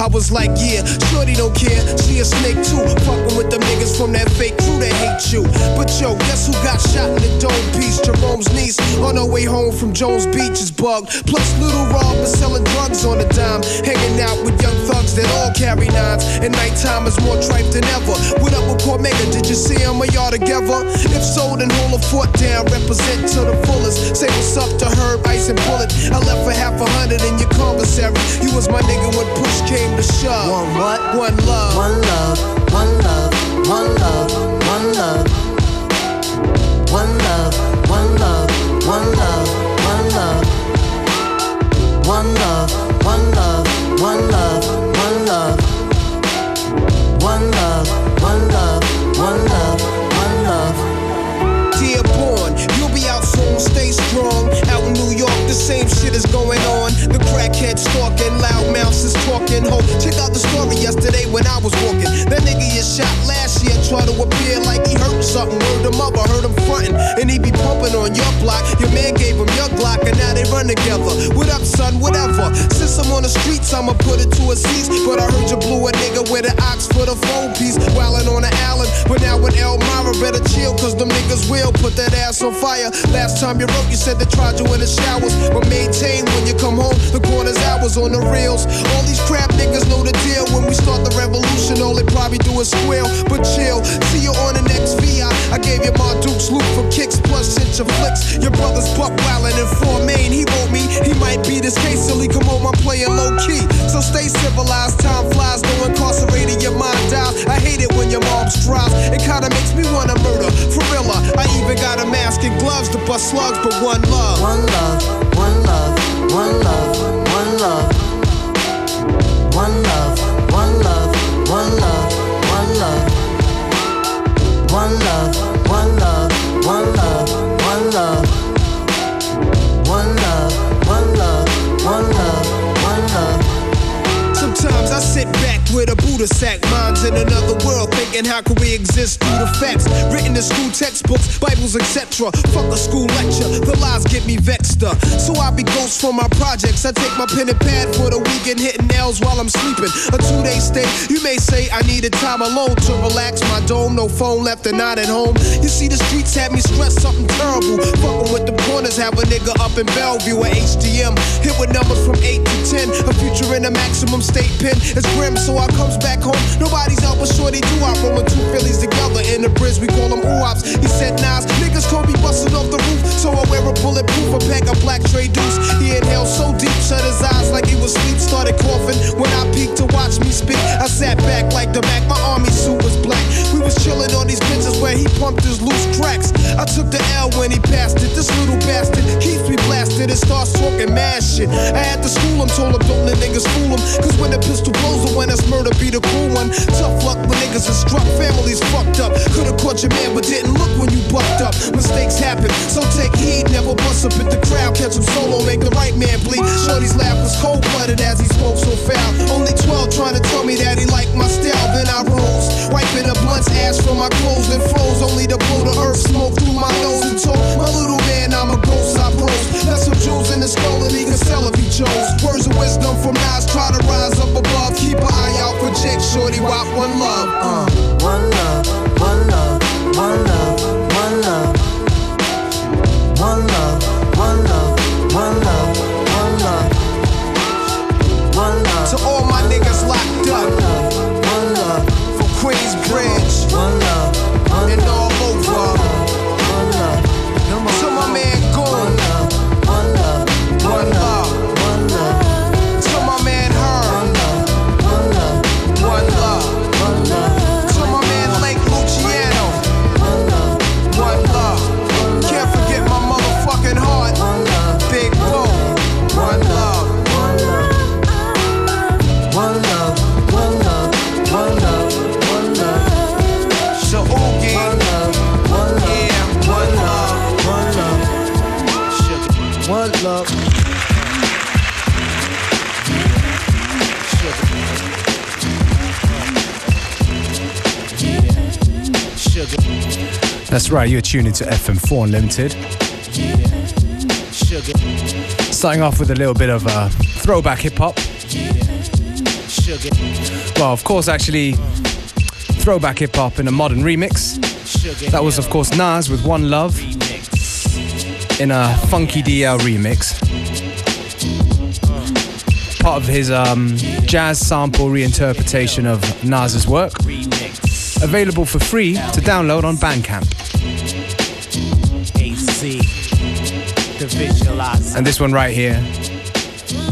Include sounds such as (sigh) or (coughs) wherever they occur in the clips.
I was like, yeah, shorty don't care, she a snake too. Fucking with the niggas from that fake crew that hate you. But yo, guess who got shot in the dome piece? Jerome's niece on her way home from Jones Beach is bugged. Plus, little Rob is selling drugs on the dime. Hanging out with young thugs that all carry nines. And nighttime is more tripe than ever. What up with Cormega? Did you see him? Are y'all together? If so, then hold a fort down. Represent to the fullest. Say what's up to Herb, Ice, and Bullet. I left for half a hundred in your commissary. You was my nigga when push came to shove. One what? One love. One love, one love, one love, one love. One love, one love, one love, one love. One love, one love, one love, I'ma put it to a cease. But I heard you blew a nigga with an ox for the phone piece. Wildin' on the island, but now with Elmira, better chill, cause them niggas will put that ass on fire. Last time you wrote, you said they tried you in the showers. But maintain when you come home, the corner's hours on the reels. All these crap niggas know the deal. When we start the revolution, all they probably do is squeal. But chill, see you on the next VI. I gave you my Duke's loot for kicks, plus sent of flicks. Your brother's buck wildin' in four main. He wrote me, he might be this case silly. Come on, I'm playing low key. So stay civilized, time flies, no incarcerated, your mind dies. I hate it when your mom strives. It kinda makes me wanna murder. For real, I even got a mask and gloves to bust slugs, but one love. One love, one love, one love, one love. One love, one love, one love, one love. One love, Buddha sack, minds in another world, thinking how can we exist through the facts written in school textbooks, Bibles, etc. Fuck a school lecture, the lies get me vexed up. So I be ghost for my projects. I take my pen and pad for the weekend, hitting nails while I'm sleeping. A two day stay, you may say I needed time alone to relax my dome. No phone left and not at home. You see, the streets had me stressed, something terrible. The corners, have a nigga up in Bellevue at HDM. Hit with numbers from 8 to 10. A future in a maximum state pen. It's grim, so I comes back home. Nobody's out but shorty do I from two Phillies together in the bridge. We call them oops. He said, Nas, niggas call me busting off the roof. So I wear a bulletproof, a pack of black tray deuce. He inhaled so deep, shut his eyes like he was asleep. Started coughing when I peeked to watch me speak. I sat back like the back, my army suit was black. We was chilling on these benches where he pumped his loose cracks. I took the L when he passed it. This little bastard keeps me blasted and starts talking mad shit. I had to school him, told him don't let niggas fool him. Cause when the pistol blows or when it's murder, be the cool one. Tough luck when niggas are struck, families fucked up. Could've caught your man, but didn't look when you bucked up. Mistakes happen, so take heed. Never bust up at the crowd, catch him solo, make the right man bleed. Shorty's laugh was cold blooded as he spoke so foul. Only 12 trying to tell me that he liked my style. Then I rose, wiping a blunt's ash from my clothes and froze. Only to blow the earth smoke through my nose and told my little man I'm a ghost. I pose. That's some jewels in the skull and he can sell if he chose. Words of wisdom from Nas, try to rise up above. Keep an eye out for Jake Shorty, wop one love. Uh. One love, one love, one love, That's right, you're tuning to FM4 Unlimited. Starting off with a little bit of uh, throwback hip hop. Well, of course, actually, throwback hip hop in a modern remix. That was, of course, Nas with One Love in a Funky DL remix. Part of his um, jazz sample reinterpretation of Nas's work. Available for free to download on Bandcamp. And this one right here,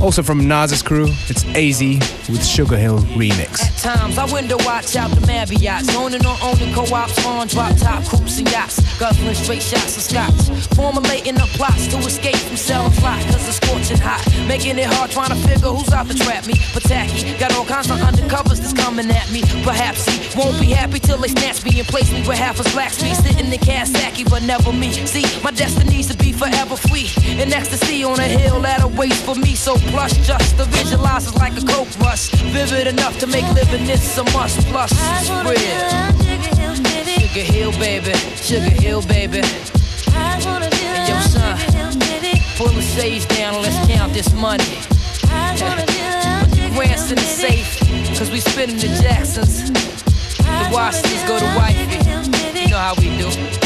also from Nas's crew, it's AZ with Sugar Hill remix. At times, I window watch out the. Owning or owning co-ops on drop top coops and yachts. Guzzling straight shots of scotch. Formulating up plots to escape from selling fly. Cause it's scorching hot. Making it hard trying to figure who's out to trap me. But tacky, got all kinds of undercovers that's coming at me. Perhaps he won't be happy till they snatch me and place me where half his blacks be. Sitting in Kawasaki, but never me. See, my destiny's to be forever free. In ecstasy on a hill that awaits for me. So plush, just to visualize is like a coke rush. Vivid enough to make living this a must. Plus, it's real. Sugar Hill, baby. Sugar Hill, baby. I wanna be Hey, yo, son. Pull the sage down and let's count this money. I wanna yeah. Put the grants in the safe, cause we spinning the Jacksons. The Washingtons go to wifey. You know how we do.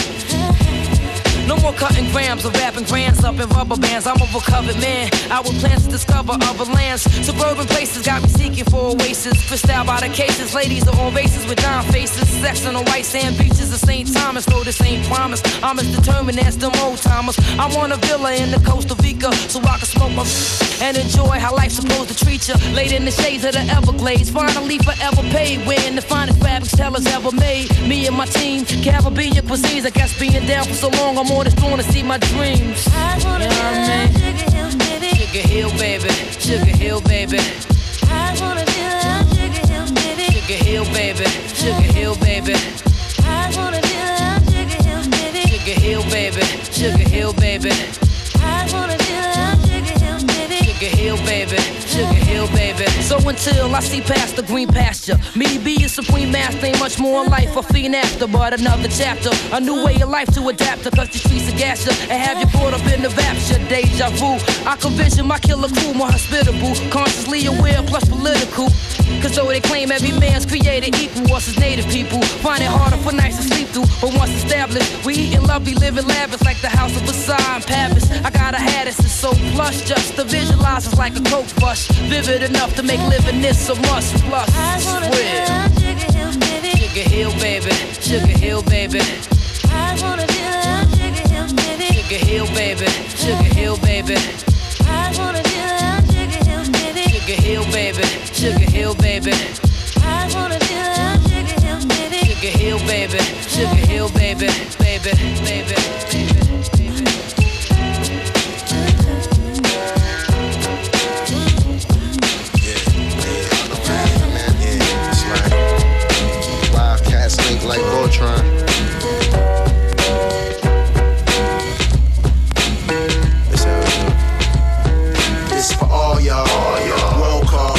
No more cutting grams or wrapping grands up in rubber bands. I'm a recovered man. I would plans to discover other lands. Suburban places got me seeking for oasis. Out by the cases. Ladies of all races with dime faces. Sex on the white sand beaches of St. Thomas. Though the same promise. I'm as determined as them old timers. I want a villa in the Costa Rica so I can smoke my (laughs) and enjoy how life's supposed to treat you. Laid in the shades of the Everglades. Finally forever paid. Wearing the finest fabrics tellers ever made. Me and my team. Caribbean cuisines. I guess being down for so long, I'm more wanna, wanna see my dreams. I wanna you know what I mean? Sugar Hill, baby. Sugar Hill, baby. Sugar Hill, baby. I wanna feel that Sugar Hill, baby. Sugar Hill, baby. Sugar Hill, baby. I wanna feel that. Sugar Hill, baby. Sugar Hill, baby. Sugar Hill, baby. I wanna be like so until I see past the green pasture, me be a supreme master ain't much more in life. A fiend after, but another chapter. A new way of life to adapt to, cause the streets are gas you and have you caught up in the rapture. Deja vu. I can vision my killer crew more hospitable, consciously aware plus political. Cause though they claim every man's created equal, us as native people find it harder for nights to sleep through. But once established, we eat and love, we live in lavish like the house of Versailles and Paris. I gotta have this, it's so plush, just to visualize lies is like a coke bus. Vivid enough to make living this a must. Plus, I wanna real. Sugar Hill, baby. Sugar Hill, baby. Sugar Hill, baby. I wanna feel Sugar Hill, baby. Sugar Hill, baby. Sugar Hill, baby. I wanna feel Sugar Sugar Hill, baby. Sugar Hill, baby. Sugar Hill, baby. Baby, baby, baby. Like Voltron. This for all y'all. Roll call,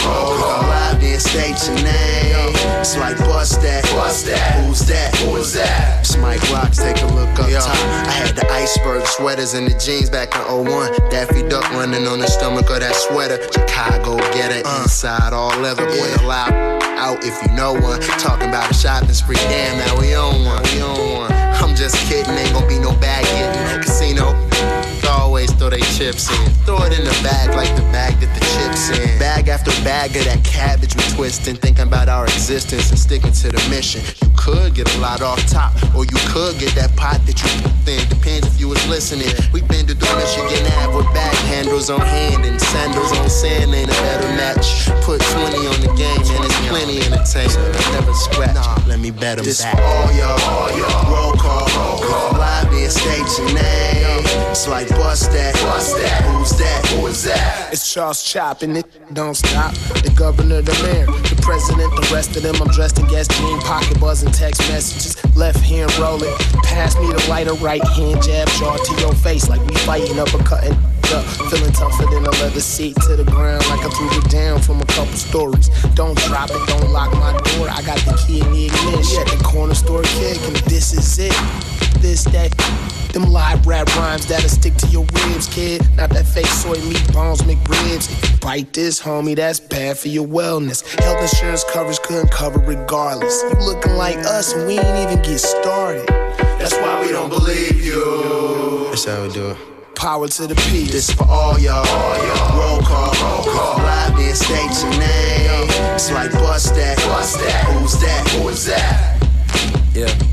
state your name. It's like bust that. Bust that. Who's that? Who's that? It's Take a look up top. I had the iceberg sweaters and the jeans back in 01. Daffy Duck running on the stomach of that sweater. Chicago get it uh. inside all leather. Point a loud out if you know one. Talking about a shopping spree. Damn, now we on one. We on one. I'm just kidding. Ain't gonna be no bag getting. Casino. Always throw they chips in. Throw it in the bag like the bag that the chips in. Bag after bag of that cabbage we twisting. Thinking about our existence and sticking to the mission. You could get a lot off top, or you could get that pot that you thin. Depends if you was listening. We been to do Michigan Ave with bag handles on hand and sandals on sand. Ain't a better match. Put 20 on the game and it's plenty entertainment. Never scratch. Let me bet 'em this back. all y'all. Roll call. Roll call. Live then state your name. It's like bust that. Bust that. Who's that? Who is that? It's Charles chopping it, don't stop. The governor, the mayor, the president, the rest of them. I'm dressed in gas jean, pocket buzzing text messages. Left hand rolling, pass me the lighter, right hand jab, jaw to your face like we fighting uppercutting. Hold up, feeling tougher than a leather seat to the ground like I threw it down from a couple stories. Don't drop it, don't lock my door. I got the key in the ignition. At the corner store kick, and this is it. This, that, them live rap rhymes that'll stick to your ribs, kid. Not that fake soy meat bones McRibs. If you bite this, homie, that's bad for your wellness. Health insurance coverage couldn't cover regardless. You looking like us, and we ain't even get started. That's why we don't believe you. That's how we do it. Power to the peace. This for all y'all. Roll call, roll call. Live then state your name. It's like bust that, bust that. Who's that? Who is that? Yeah.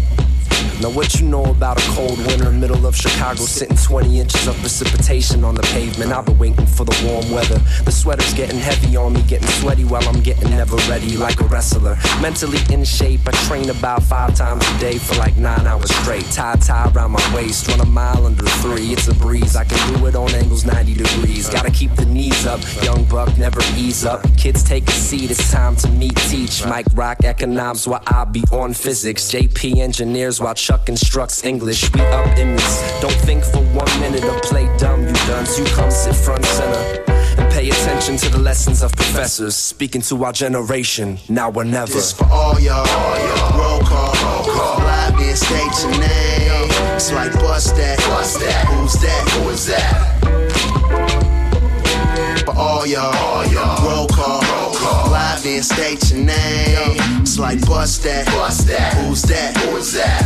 Now what you know about a cold winter, middle of Chicago, sitting 20 inches of precipitation on the pavement. I've been waiting for the warm weather. The sweater's getting heavy on me, getting sweaty while I'm getting never ready, like a wrestler. Mentally in shape, I train about five times a day for like nine hours straight. Tie tie around my waist, run a mile under three. It's a breeze. I can do it on angles 90 degrees. Gotta keep the knees up, young buck never ease up. Kids take a seat, it's time to meet teach. Mike Rock economics while I be on physics. JP engineers while Chuck instructs English. We up in this. Don't think for one minute or play dumb, you dunce. You come sit front center. And pay attention to the lessons of professors speaking to our generation, now or never. This for all y'all. Roll call, roll call. Live then state your name. It's like bust that, bust that. Who's that? Who is that? For all y'all. Roll call, roll call. Live then state your name. It's like bust that, bust that. Who's that? Who is that?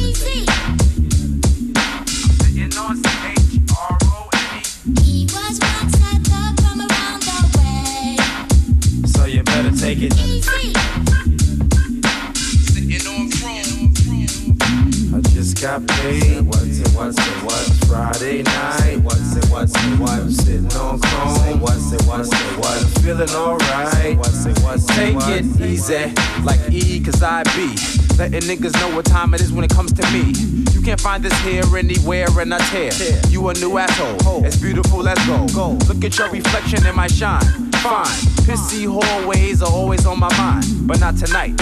cause I be. Letting niggas know what time it is when it comes to me. You can't find this here anywhere and I tear. You a new asshole, as beautiful, let's go. Look at your reflection in my shine. Fine, pissy hallways are always on my mind, but not tonight.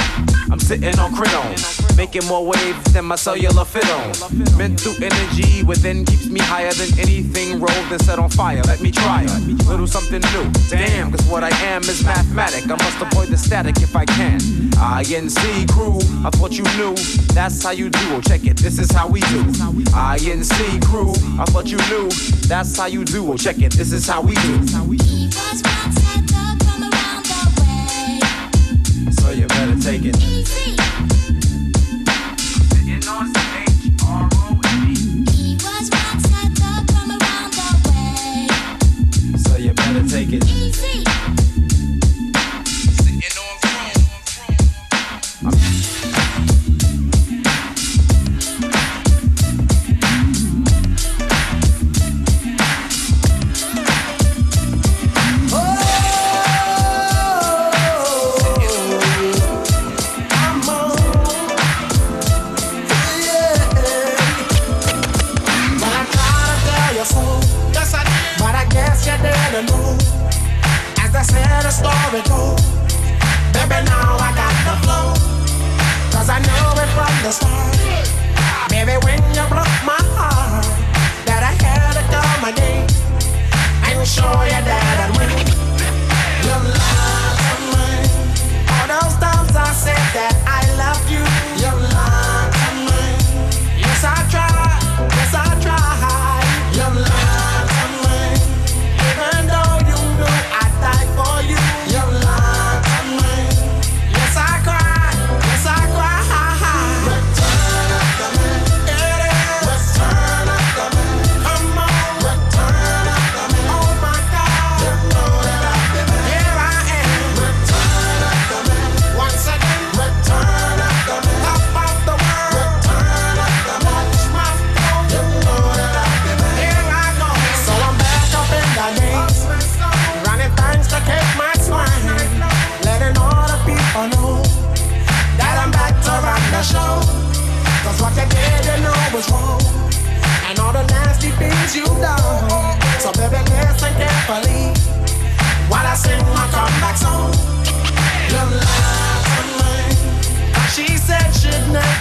I'm sitting on critone, making more waves than my cellular on. Mental energy within keeps me higher than anything rolled and set on fire. Let me try it, little something new. Damn, cause what I am is mathematic. I must avoid the static if I can. INC crew, I thought you knew. That's how you do. Check it, this is how we do. INC crew, I thought you knew. That's how you do. Check it, this is how we do. You take it.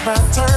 my turn.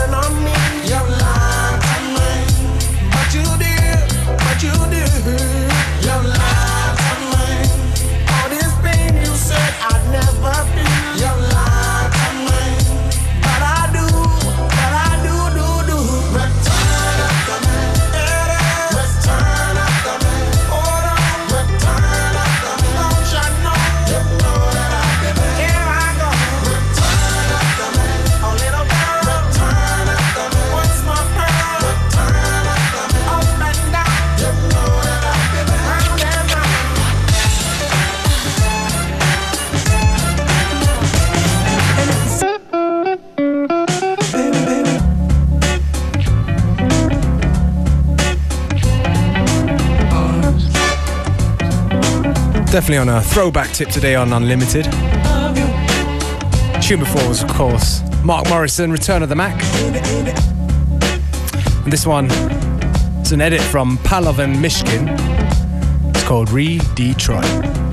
definitely on a throwback tip today on Unlimited. Tune before was, of course, Mark Morrison, Return of the Mack. And this one is an edit from Palov and Mishkin. It's called Re Detroit.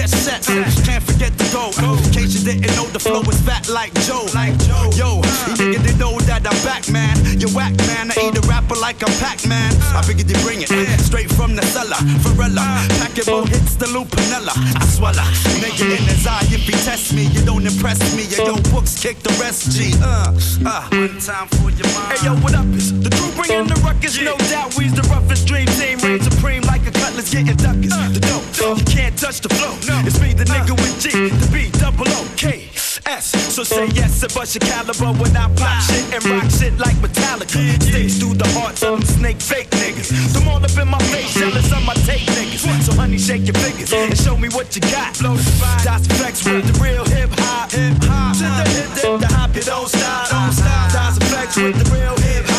Get set. Can't forget the go. In case you didn't know, the flow is fat like Joe. Like Joe. Yo, you nigga they know that I'm back, man. You whack, man. I eat a rapper like I'm Pac-Man. I figured they bring it straight from the cellar. Varela, packet more hits the loop, Lupinella. I swallow. Nigga in his eye, if he test me, you don't impress me. Yo, books kick the rest, G. Uh, uh. One time for your mind. Hey, yo, what up? Is the crew bringing the ruckus? No doubt, we's the roughest dream team. Reign supreme cutlass getting duckers. The dope, you can't touch the flow. It's me, the nigga uh. with G, the B, double O, K. S. So say yes and bust your caliber when I pop ah. shit and rock shit like Metallica. Sticks through the hearts of them snake fake niggas. Them all up in my face, jealous of my tape niggas. So honey, shake your fingers and show me what you got. Das EFX with uh. the real hip hop. Hip hop. To the hip, the hop, you don't stop. Don't stop. Das EFX with the real hip hop.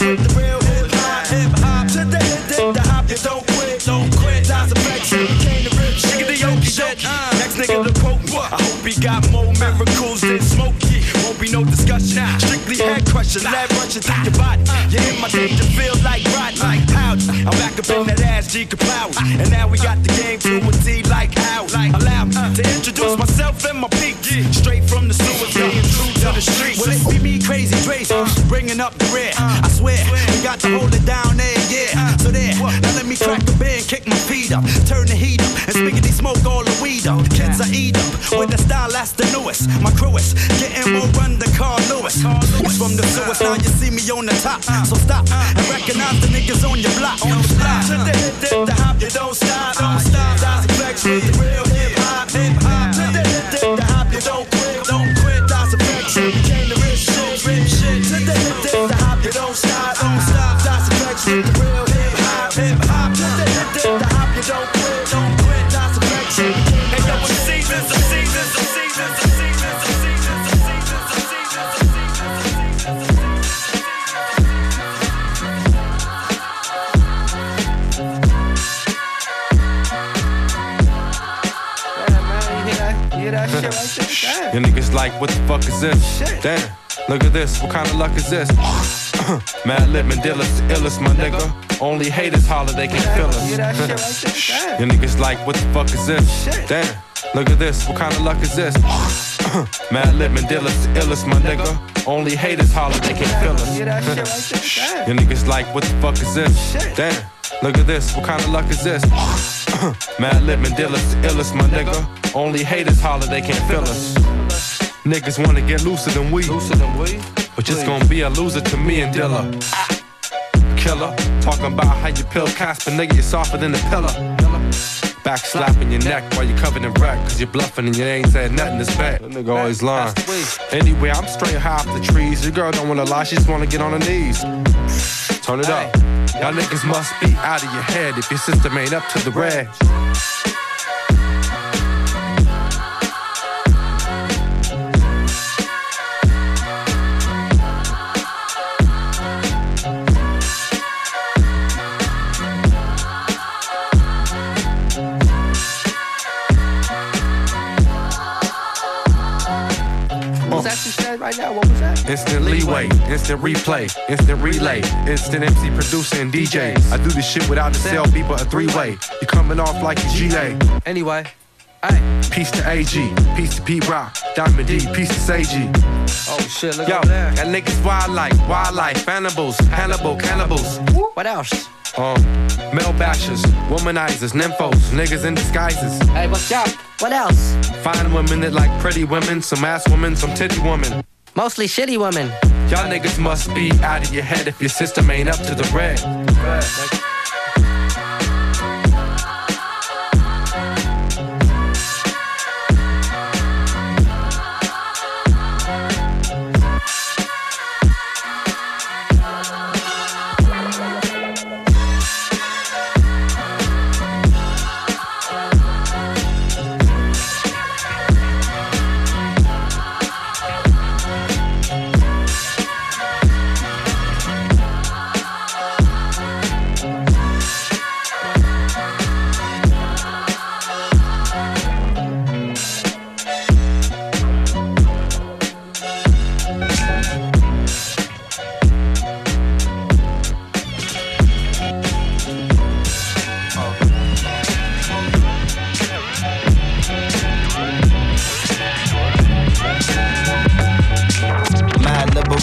With the real hip hop. Hip hop. To the dip, the hop, you don't quit. Don't quit. Das EFX it came to rip shit. The yoki shit. Next nigga to quote me. I hope he got more miracles than Smokey. Won't be no discussion. Strictly head crushing, lead rushing through your body. You hit my danger, feel like Rodney. Like powder. I'm back up in that ass, G Kapow. And now we got the game to a T like how. Allow me to introduce myself and my peak. Straight from the sewers, staying true to the streets. Well, it be me crazy, Trace, bringing up the swear, we got to hold it down there, yeah. So there, now let me crack the beer kick my feet up. Turn the heat up, and spiggity smoke all the weed up. The kids I eat up, with the style that's the newest. My crew is getting more run than Carl Lewis. It's from the sewers, now you see me on the top. So stop and recognize the niggas on your block. On the block. The the hop, you don't stop. Don't stop. That's the flex the real like, what the fuck is this? Shit. Damn, look at this, what kind of luck is this? (coughs) Madlib and Dillis, the illest, my nigga. Only haters holler, they can feel us. (laughs) Your niggas like, what the fuck is this? Damn, look at this, what kind of luck is this? (coughs) Madlib and Dillis, the illest, my nigga. Only haters holler, they can feel us. Your niggas like, what the fuck is this? Damn, look at this, what kind of luck is this? Madlib and Dillis, the illest, my nigga. Only haters holler, they can't feel us. Niggas wanna get looser than we. Looser than we? But just gonna be a loser to me and Dilla. Killer, talking about how you pill Casper, nigga, you're softer than a pillar. Back slapping your neck while you're covered in wreck, cause you're bluffing and you ain't said nothing this bad. That nigga always lying. Anyway, I'm straight high off the trees. Your girl don't wanna lie, she just wanna get on her knees. Turn it up. Y'all niggas must be out of your head if your system ain't up to the red. Instant leeway, instant replay, instant relay, instant MC producer and DJ. I do this shit without a cell beeper, a three way. You coming off like you GA. Anyway, Peace to AG, peace to Pete Rock, Diamond D, peace to Seiji. Oh shit, look Yo, over there. that niggas wild like wildlife, cannibals, Hannibal, cannibals. What else? Um, male bashers, womanizers, nymphos, niggas in disguises. Hey, what's up? What else? Fine women that like pretty women, some ass women, some titty women. Mostly shitty women. Y'all niggas must be out of your head if your system ain't up to the red.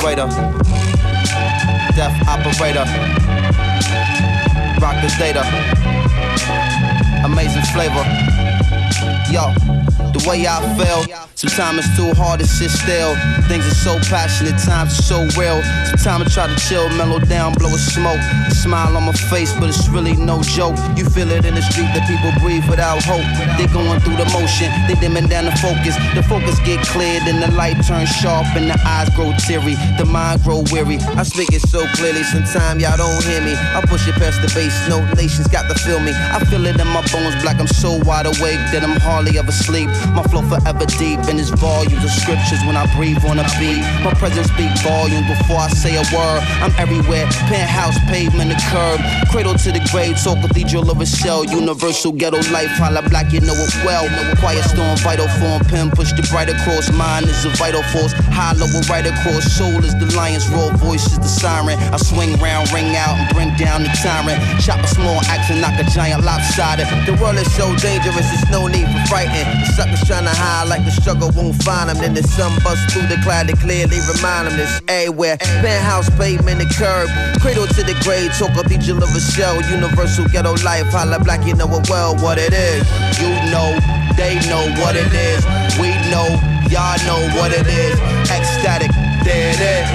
Later. Death operator. Rock the data. Amazing flavor. Yo, the way I feel. Sometimes it's too hard to sit still. Things are so passionate, times are so real. Sometimes I try to chill, mellow down, blow a smoke. A smile on my face, but it's really no joke. You feel it in the street that people breathe without hope. They going through the motion, they dimming down the focus. The focus get cleared and the light turns sharp and the eyes grow teary. The mind grow weary. I speak it so clearly, sometimes y'all don't hear me. I push it past the base, no nations got to feel me. I feel it in my bones, black. I'm so wide awake that I'm hardly ever sleep. My flow forever deep in its volumes of scriptures when I breathe on a beat. My presence speak volumes before I say a word. I'm everywhere, penthouse, pavement, the curb, cradle to the grave, so cathedral of a shell, universal ghetto life. Holla black, you know it well. Quiet storm, vital form, pen push the bright across. Mind is a vital force, hollow right across. Soul is the lion's roar, voice is the siren. I swing round, ring out, and bring down the tyrant. Chop a small axe and knock a giant lopsided. The world is so dangerous, there's no need for frightened. Suckers to hide like the struggle won't find them. Then the sun bust through the cloud to clearly remind them this everywhere. Penthouse, pavement, the curb. Cradle to the grave, talk cathedral of a shell. Universal ghetto life, holla black, you know it well what it is. You know, they know what it is. We know, y'all know what it is. Ecstatic, there it is.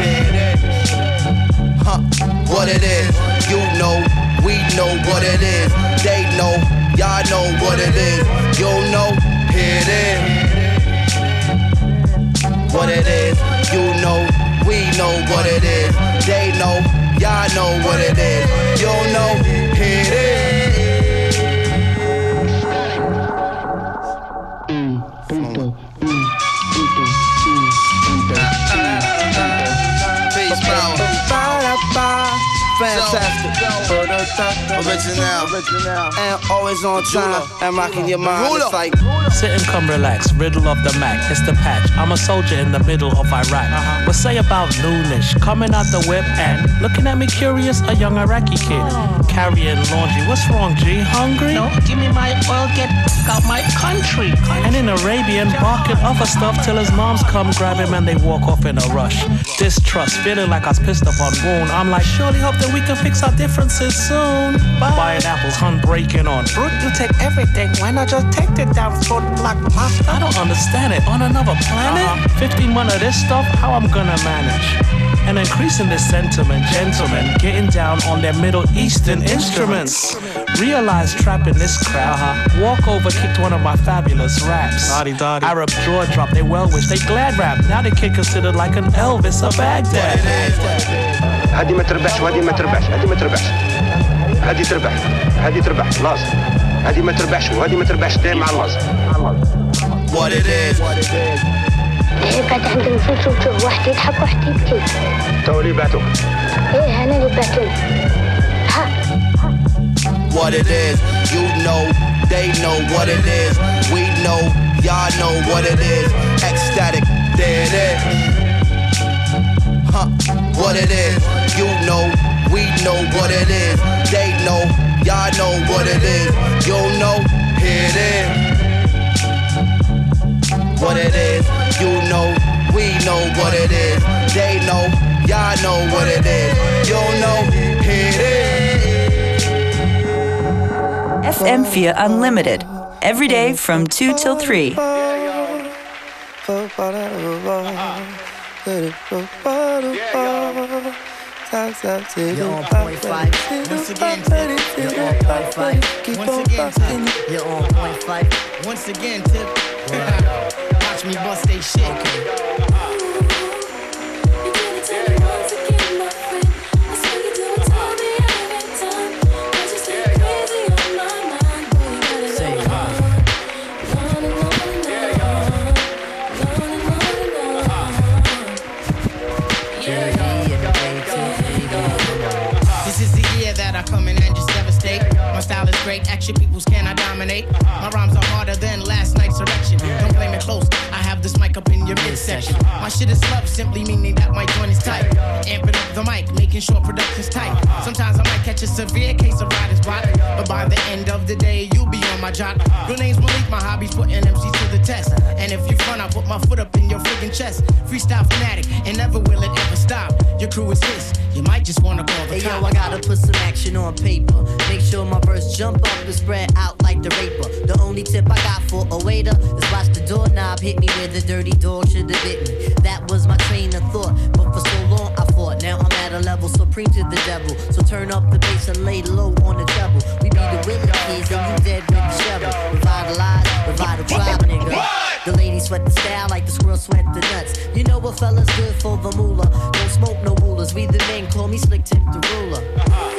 Huh, what it is. You know, we know what it is. They know, y'all know what it is. You know, it is what it is. You know, we know what it is. They know, y'all know what it is. You know, it is. Original. And always on time. And rocking your mind. It's like. Sit and come relax, riddle of the Mac, it's the patch. I'm a soldier in the middle of Iraq. Uh-huh. What say about noonish, coming out the whip and looking at me curious, a young Iraqi kid. Oh. Carrying laundry, what's wrong, G? Hungry? No, give me my oil, get out my country. And in Arabian, barking other stuff till his moms come grab him and they walk off in a rush. Distrust, feeling like I was pissed up on wound. I'm like, surely hope that we can fix our differences soon Buying apples, hun breaking on. Fruit, you take everything, why not just take it down for black pasta? I don't understand it. On another planet? 15 months of this stuff, how I'm gonna manage? And increasing this sentiment, gentlemen, getting down on their Middle Eastern instruments. Realize trapping this crowd. Walk over, kicked one of my fabulous raps. Arab jaw drop, they well wish, they glad rap. Now they get considered like an Elvis of Baghdad. هذه ما تربحش وهذه ما تربحش هذه ما تربحش هذه تربح هذه تربح خلاص هذه ما تربحش وهذه ما تربحش دايم مع الله What it is. الحين قاعد عندهم فلوس وتشوف واحد يضحك وواحد يبكي تو اللي بعتوك إيه أنا اللي بعتهم What it is. You know, they know what it is. We know, y'all know what it is. Ecstatic, there it is. Huh, what it is. You know, we know what it is. They know, y'all know what it is. You know, here it is. What it is. You know, we know what it is. They know, y'all know what it is. You know, here it is. FM4 Unlimited. Every day from 2 till 3. You're on point Phife. Once again, Tip. You're on point Phife. Once again, Tip. You're on point Phife. Once again, Tip. Watch me bust they shit. This action peoples cannot dominate. My rhymes are harder than last night's erection. Don't blame it close, I have this mic up in your midsection. My shit is love, simply meaning that my joint is tight. Amping up the mic, making sure production's tight. Uh-huh. Sometimes I might catch a severe case of writer's block, but by the end of the day, you'll be on my jock. Uh-huh. Real name's Malik, my hobby's putting MCs to the test. And if you front, I put my foot up in your friggin' chest. Freestyle fanatic, and never will it ever stop. Your crew is this, you might just wanna call the Hey yo. I gotta put some action on paper. Make sure my jump up and spread out like the raper. The only tip I got for a waiter is watch the doorknob hit me where the dirty dog should have bit me. That was my train of thought, but for so long I fought. Now I'm at a level supreme to the devil. So turn up the bass and lay low on the treble. We be the Willie kids and you dead with the shovel. Revitalize, revital tribe, nigga. The ladies sweat the style like the squirrel sweat the nuts. You know what fella's good for the moolah. Don't smoke no rulers. We the men call me slick tip the ruler. Yo,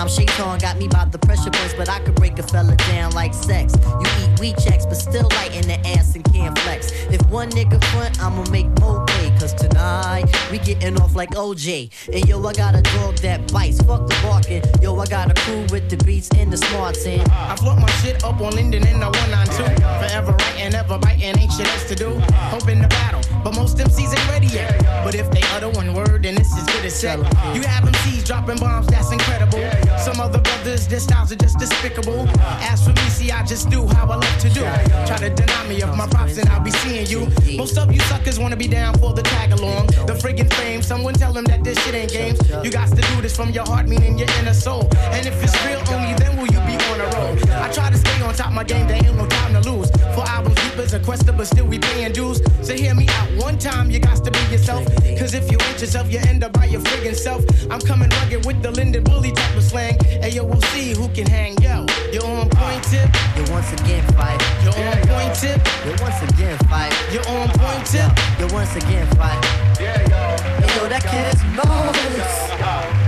Sometimes Shaitan got me by the pressure points, but I could break a fella down like sex. You eat wheat checks, but still light in the ass and can't flex. If one nigga front, I'ma make more pay. Cause tonight, we getting off like OJ. And yo, I got a dog that bites. Fuck the barking. Yo, I got a crew with the beats and the smarts in. I float my shit up on Linden and the 192. Forever writing, ever biting, ain't shit else to do. Hoping to battle, but most MCs ain't ready yet. But if they utter one word, then this is good as set. You have MCs dropping bombs, that's incredible. Some other brothers, their styles are just despicable. As for me, see, I just do how I love to do. Try to deny me of my props, and I'll be seeing you. Most of you suckers wanna be down for the tag along. The friggin' fame, someone tell them that this shit ain't games. You got to do this from your heart, meaning your inner soul. And if it's real, only then will you be on a roll. I try to stay on top of my game, there ain't no time to lose. For albums, deep a quester, but still we paying dues. So hear me out one time, you got to be yourself. Cause if you ain't yourself, you end up by your friggin' self. I'm coming rugged with the Linden Bully type of slang. Hey yo, we'll see who can hang. Yo, you're on point tip. You once again fight. You're on point tip. You once again fight. You're on point tip. You once again fight. Yeah, yo. Hey, yo, that kid is marvelous. (laughs)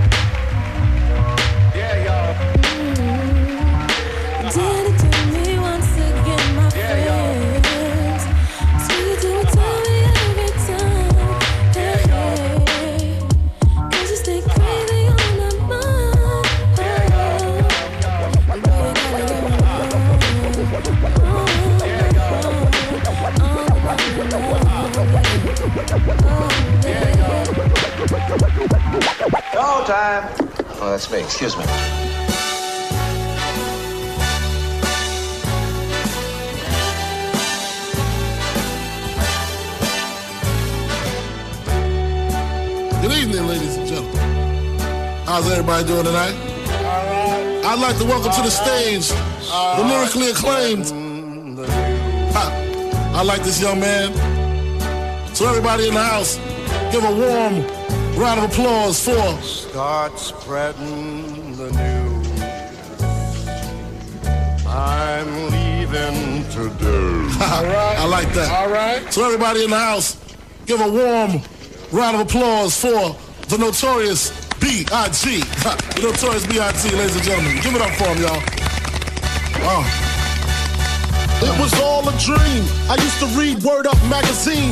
Go time. Oh, that's me. Excuse me. Good evening, ladies and gentlemen. How's everybody doing tonight? I'd like to welcome to the stage the lyrically acclaimed. Ha. I like this young man. So everybody in the house, give a warm round of applause for. Start spreading the news. I'm leaving today. (laughs) I like that. All right. So everybody in the house, give a warm round of applause for the notorious B.I.G. Ha, (laughs) The notorious B.I.G. Ladies and gentlemen, give it up for him, y'all. Oh. It was all a dream. I used to read Word Up magazine.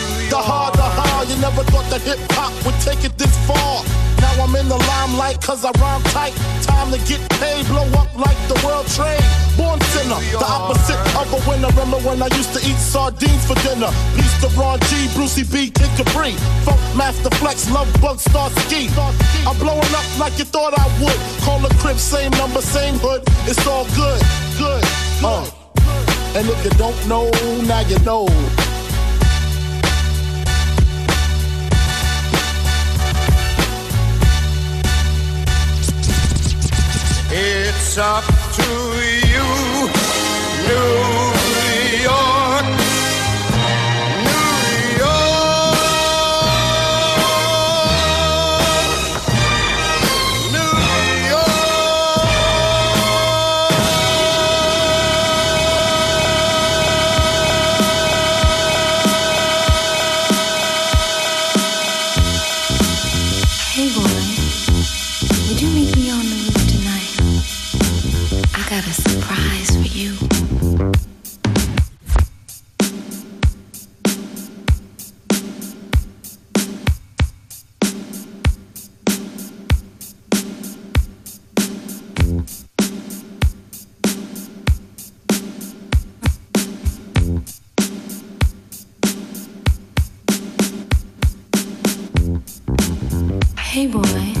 You never thought that hip hop would take it this far. Now I'm in the limelight cause I rhyme tight. Time to get paid, blow up like the world trade. Born sinner, the opposite of a winner. Remember when I used to eat sardines for dinner? Peace of Ron G, Brucey B, Kid Capri. Funk Master Flex, Love Bug, Star Ski. I'm blowing up like you thought I would. Call the crib, same number, same hood. It's all good, good. Uh. And if you don't know, now you know. It's up to you, New Hey boy.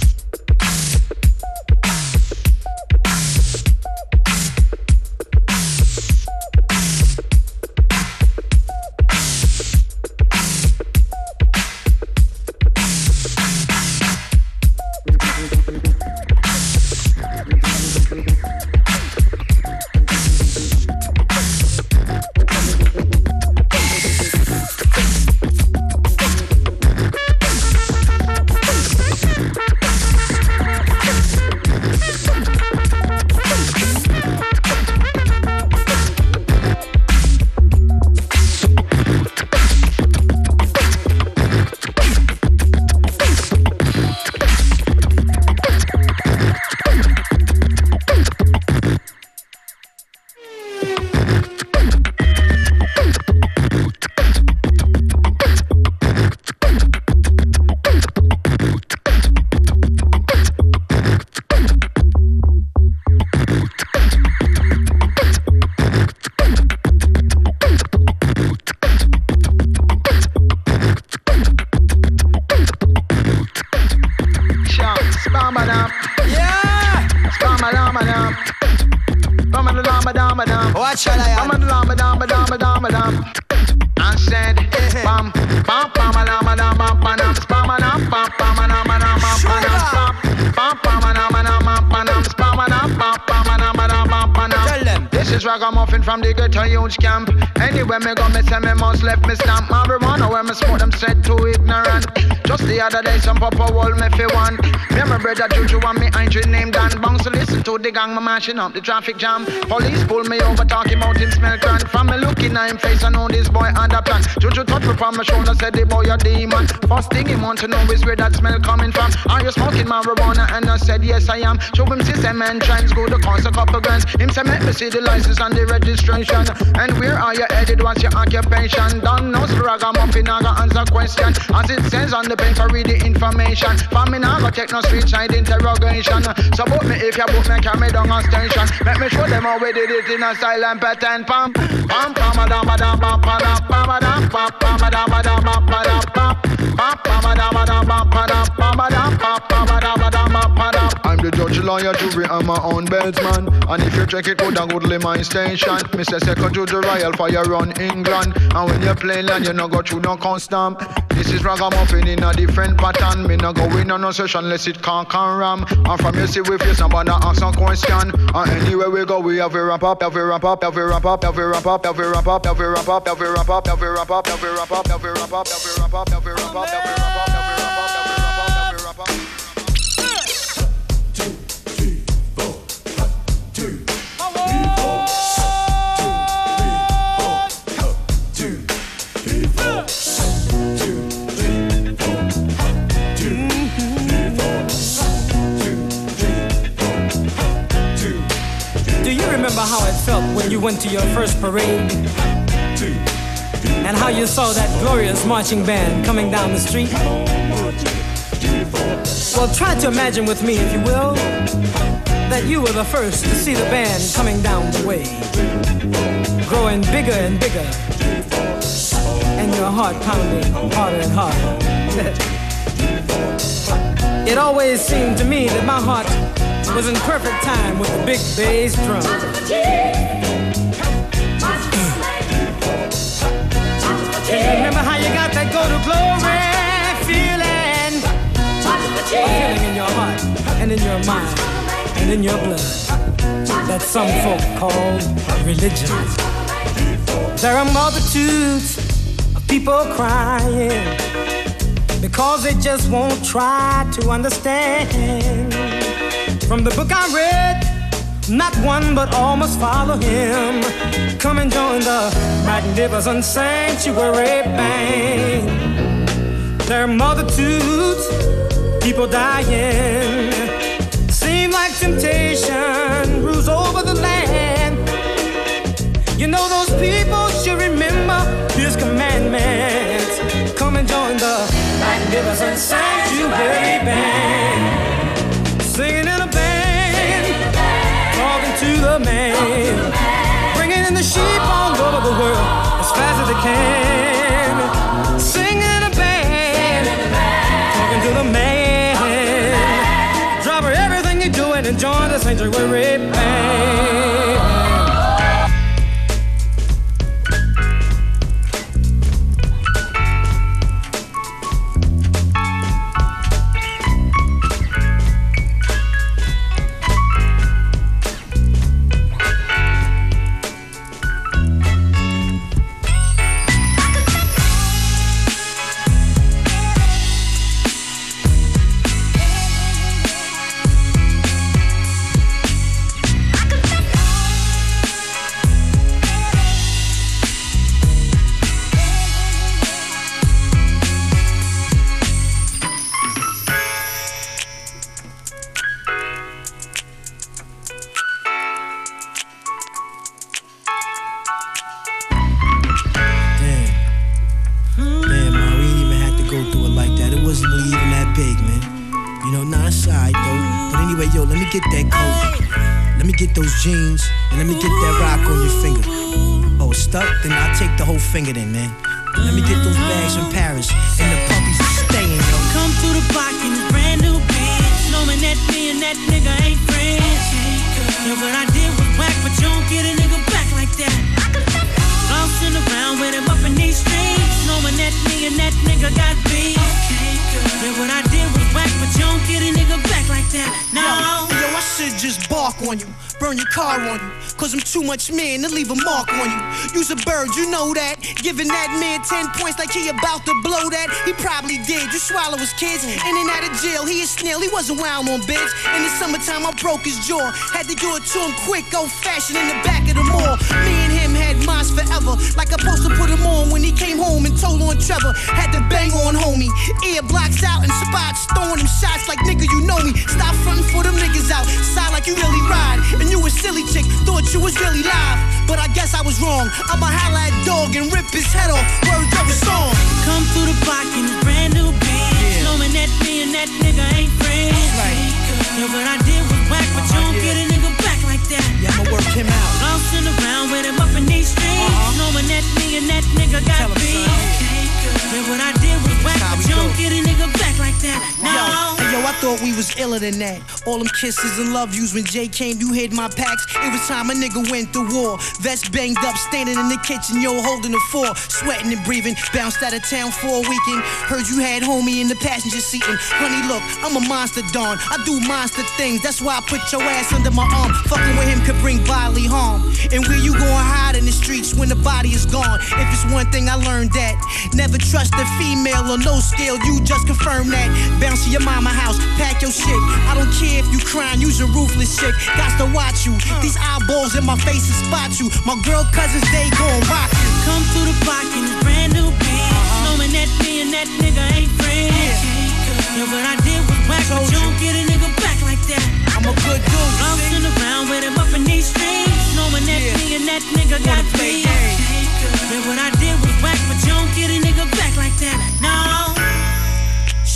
Gang, me mashing up the traffic jam. Police pull me over, talking about him smell grand. From me looking at him face, I know this boy under plan. Juju touch me from my shoulder, said the boy a demon. First thing he want to know is where that smell coming from. Are you smoking marijuana? And I said yes I am. Show him system and trends, go to cost a couple grand. Him say make me see the license and the registration. And where are you headed? What's your occupation? Don't know ragamuffin, I got answer question. As it says on the paper, read the information. For me now, go take no street side interrogation. So book me if you book me, carry me down a station. Let me show them how we did it in a silent pattern. Pam, pam, pam, madam, madam, pam, madam, pam, madam, pam, pam, madam, madam, pam, madam, pam, pam, madam, madam, pam, the judge, lawyer, jury, I'm my own bedman. And if you check it, go down, go to my station. Mr. Second to the Royal Fire run England. And when you play land, you no go through no custom. This is ragamuffin in a different pattern. Me no go in on no session unless it can't can ram. And from you see we face somebody ask some question. And anywhere we go, we have a wrap up, have a wrap up, have a wrap up, have a wrap up, have a wrap up, have a wrap up, have a wrap up, have a wrap up, have a wrap up, have a wrap up, have a wrap up, have a wrap up, have a wrap up, have a wrap up, how it felt when you went to your first parade? And how you saw that glorious marching band coming down the street? Well, try to imagine with me, if you will, that you were the first to see the band coming down the way, growing bigger and bigger, and your heart pounding harder and harder. (laughs) it always seemed to me that my heart was in perfect time with the big bass drum. Can remember how you got that go to glory feeling? Feeling in your heart and in your mind and in your blood that some folk call religion. There are multitudes of people crying because they just won't try to understand. From the book I read, not one but all must follow him. Come and join the magnificent sanctuary band. There are multitudes, people dying. Seem like temptation rules over the land. You know those people should remember his commandments. Come and join the magnificent sanctuary band. The man, bringing in the sheep all over the world as fast as they can. Singing a band, talking to the man, drop everything you're doing and join the sanctuary jeans, and let me get that rock on your finger. Oh, stuck? Then I'll take the whole finger then, man. And let me get those bags from Paris, and the puppies are staying, yo. Come through the block in this brand new bitch. Knowing that me and that nigga ain't friends. Yeah, what I did was whack, but you don't get a nigga back like that. Messing around with him up in these streets. Knowing that me and that nigga got beef. Yeah, what I did was whack, but you don't get a nigga back like that. No. Yo, yo, I should just bark on you, burn your car on you. Cause I'm too much man to leave a mark on you. You's a bird, you know that. Giving that man 10 points like he about to blow that. He probably did. You swallow his kids. In and out of jail, he a snail. He wasn't wild on bitch. In the summertime, I broke his jaw. Had to do it to him quick, old fashioned in the back of the mall. Me minds forever. Like I supposed to put him on when he came home and told on Trevor. Had to bang on homie. Ear blocks out and spots. Throwing him shots like nigga, you know me. Stop fronting for them niggas out. Side like you really ride. And you a silly chick. Thought you was really live. But I guess I was wrong. I'ma holla at dog and rip his head off. Words of a song. Come through the block in a brand new bitch. Knowing that me and that nigga ain't friends. Yeah, what I did was whack, but you Yeah, I'ma work him out. Bouncing around with him up in these streets. Uh-huh. Knowing that me and that nigga got beef. Yeah, what I did was whack, thought we was iller than that. All them kisses and love yous when Jay came, you hid my packs. It was time a nigga went to war. Vest banged up, standing in the kitchen, yo, holding the four. Sweating and breathing, bounced out of town for a weekend. Heard you had homie in the passenger seat. And honey, look, I'm a monster, Don. I do monster things. That's why I put your ass under my arm. Fucking with him could bring bodily harm. And where you gonna hide in the streets when the body is gone? If it's one thing I learned that, never trust a female on no scale. You just confirm that. Bounce to your mama house, pack your shit. I don't care if you crying, use a ruthless chick. Got to watch you. These eyeballs in my face and spot you. My girl cousins, they gon' rock you. Come through the block in a brand new bitch. Uh-huh. Knowing that me and that nigga ain't friends. Yeah, what I did was whack, but you don't get a nigga back like that. I'm a good dude. Bouncing around with him up in these streets. Knowing that me and that nigga got beef. Yeah, what I did was whack, but you don't get a nigga back like that. No.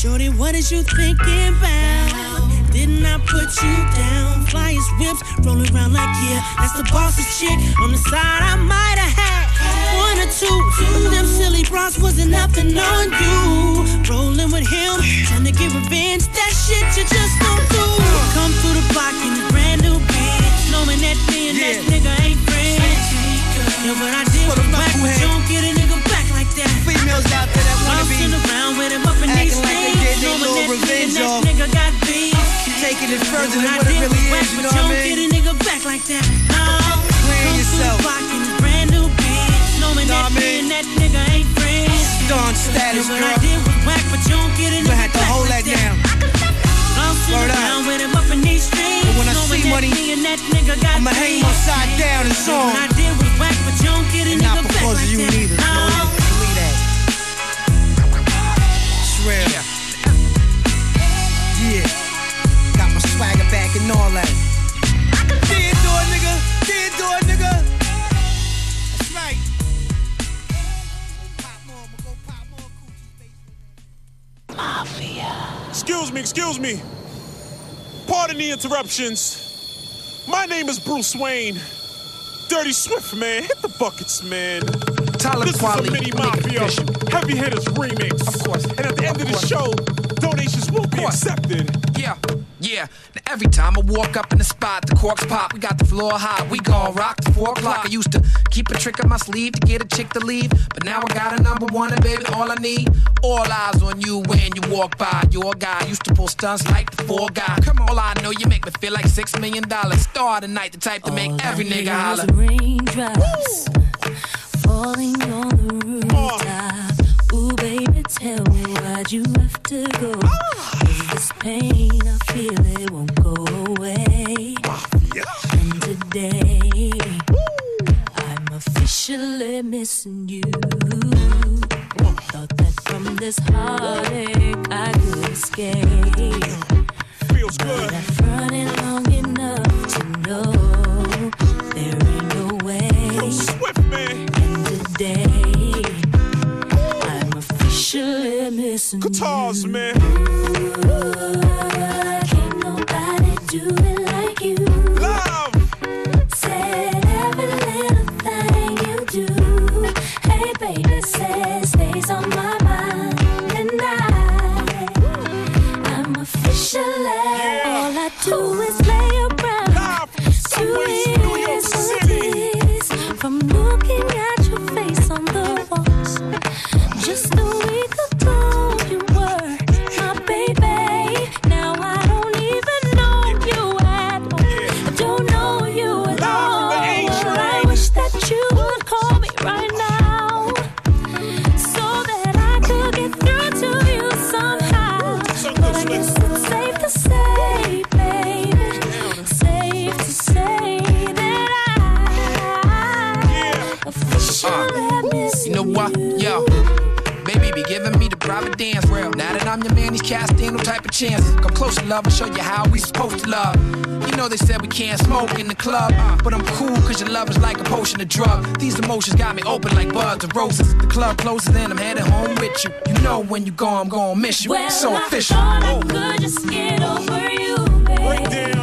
Shorty, what is you thinking about? Didn't I put you down? Flyers, whips, rolling around like, yeah, that's the boss's chick. On the side, I might have had one or two. Them silly bras wasn't nothing on you. Rolling with him, trying to get revenge. That shit you just don't do. Come through the block in a brand new bitch. Knowing that me and that nigga ain't friends. Yeah, what I did was whack, but you don't get a nigga back like that. Females out there that wanna be around with him up in these like streets. get little that revenge that got beef. Taking it further than what it really is, you but know what I don't get a nigga back like that. Playing Come yourself. through the block in a brand new bitch. Knowing Know that what I me mean? and that nigga ain't friends. Dawn status, what I girl. did was whack, but you don't get a You nigga had to back hold like that down. Word up. with him up in these streets. But when I see that money, me and that nigga got I'ma hang beef. upside down and song. I did was whack, but you don't get a nigga not back because like of you that. neither. No. Believe that. It's real. Swagger back and all that. Dead door, nigga. Dead door, nigga. That's right. Excuse me, excuse me. Pardon the interruptions. My name is Bruce Wayne. Dirty Swift, man. Hit the buckets, man. Tyler this Quali, is a mini mafia heavy hitters remix. Of course. And at the end of, the show, donations will be accepted. Yeah, yeah. Now every time I walk up in the spot, the corks pop. We got the floor hot. We gon' rock to four o'clock. I used to keep a trick up my sleeve to get a chick to leave, but now I got a number one, and baby, all I need, all eyes on you when you walk by. Your guy used to pull stunts like the four guy. Come on, all I know you make me feel like six million dollars. Star tonight, the type to make every nigga holler. Raindrops falling on the rooftop. Ooh, baby, tell me why'd you have to go? 'Cause this pain, I feel it won't go away. And today, I'm officially missing you. Thought that from this heartache I could escape. Feels good. I've run it long enough to know there ain't no way. Swift, man. And today, Guitars, man. Can't nobody do it chance. Come closer, love, and show you how we supposed to love. You know they said we can't smoke in the club, but I'm cool cause your love is like a potion of drug. These emotions got me open like buds and roses. The club closes and I'm headed home with you. You know when you go, I'm gonna miss you. Well, so I official. thought I could just get over you, babe.